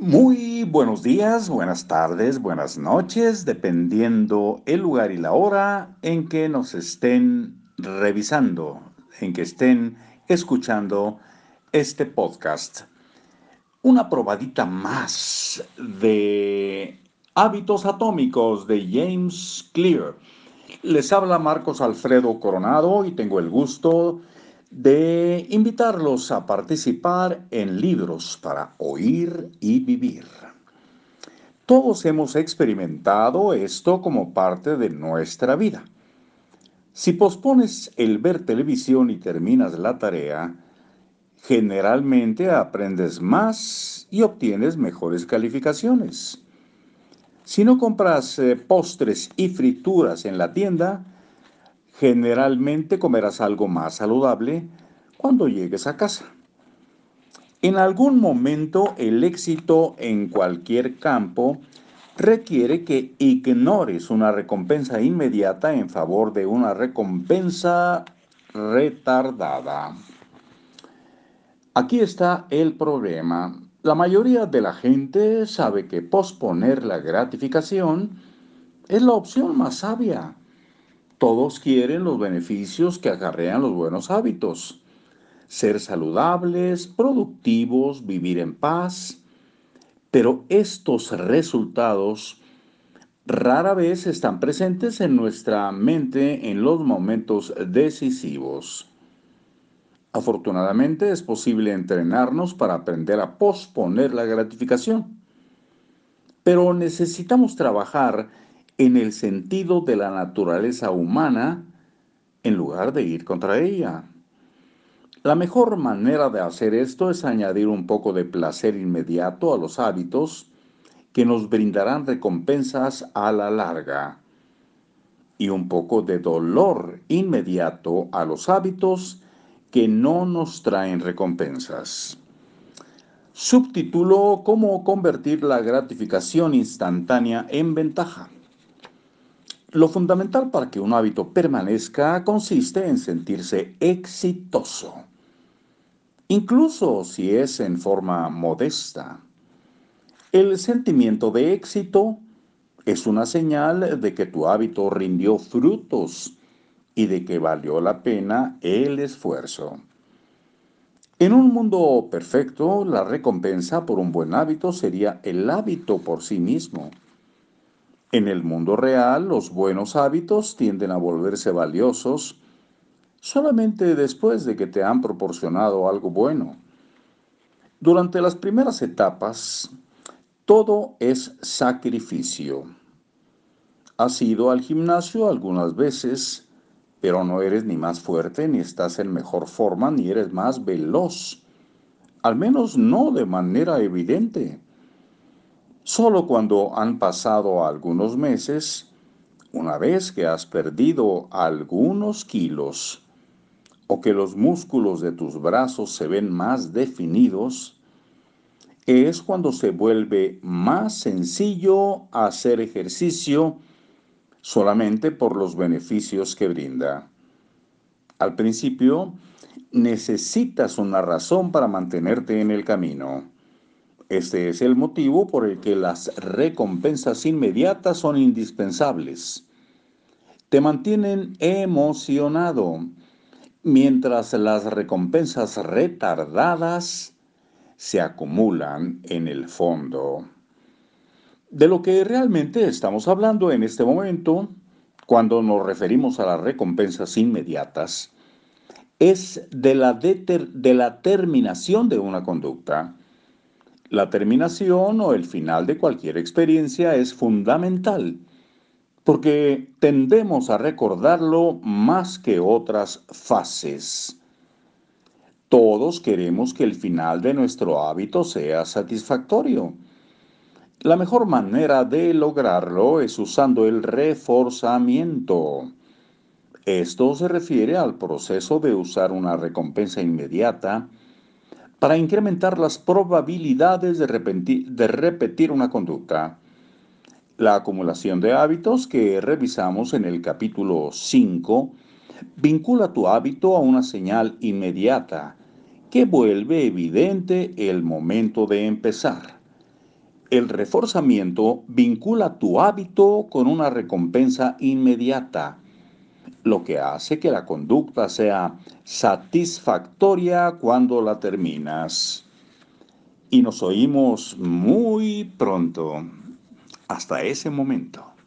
Muy buenos días, buenas tardes, buenas noches, dependiendo el lugar y la hora en que nos estén revisando, en que estén escuchando este podcast. Una probadita más de hábitos atómicos de James Clear. Les habla Marcos Alfredo Coronado y tengo el gusto de invitarlos a participar en libros para oír y vivir. Todos hemos experimentado esto como parte de nuestra vida. Si pospones el ver televisión y terminas la tarea, generalmente aprendes más y obtienes mejores calificaciones. Si no compras eh, postres y frituras en la tienda, Generalmente comerás algo más saludable cuando llegues a casa. En algún momento el éxito en cualquier campo requiere que ignores una recompensa inmediata en favor de una recompensa retardada. Aquí está el problema. La mayoría de la gente sabe que posponer la gratificación es la opción más sabia. Todos quieren los beneficios que acarrean los buenos hábitos. Ser saludables, productivos, vivir en paz. Pero estos resultados rara vez están presentes en nuestra mente en los momentos decisivos. Afortunadamente es posible entrenarnos para aprender a posponer la gratificación. Pero necesitamos trabajar en el sentido de la naturaleza humana en lugar de ir contra ella. La mejor manera de hacer esto es añadir un poco de placer inmediato a los hábitos que nos brindarán recompensas a la larga y un poco de dolor inmediato a los hábitos que no nos traen recompensas. Subtítulo Cómo convertir la gratificación instantánea en ventaja. Lo fundamental para que un hábito permanezca consiste en sentirse exitoso, incluso si es en forma modesta. El sentimiento de éxito es una señal de que tu hábito rindió frutos y de que valió la pena el esfuerzo. En un mundo perfecto, la recompensa por un buen hábito sería el hábito por sí mismo. En el mundo real, los buenos hábitos tienden a volverse valiosos solamente después de que te han proporcionado algo bueno. Durante las primeras etapas, todo es sacrificio. Has ido al gimnasio algunas veces, pero no eres ni más fuerte, ni estás en mejor forma, ni eres más veloz. Al menos no de manera evidente. Solo cuando han pasado algunos meses, una vez que has perdido algunos kilos o que los músculos de tus brazos se ven más definidos, es cuando se vuelve más sencillo hacer ejercicio solamente por los beneficios que brinda. Al principio, necesitas una razón para mantenerte en el camino. Este es el motivo por el que las recompensas inmediatas son indispensables. Te mantienen emocionado, mientras las recompensas retardadas se acumulan en el fondo. De lo que realmente estamos hablando en este momento, cuando nos referimos a las recompensas inmediatas, es de la, de la terminación de una conducta la terminación o el final de cualquier experiencia es fundamental porque tendemos a recordarlo más que otras fases. Todos queremos que el final de nuestro hábito sea satisfactorio. La mejor manera de lograrlo es usando el reforzamiento. Esto se refiere al proceso de usar una recompensa inmediata para incrementar las probabilidades de repetir, una conducta. La acumulación de hábitos que revisamos en el capítulo 5 vincula tu hábito a una señal inmediata que vuelve evidente el momento de empezar. El reforzamiento vincula tu hábito con una recompensa inmediata, lo que hace que la conducta sea satisfactoria cuando la terminas. Y nos oímos muy pronto. Hasta ese momento.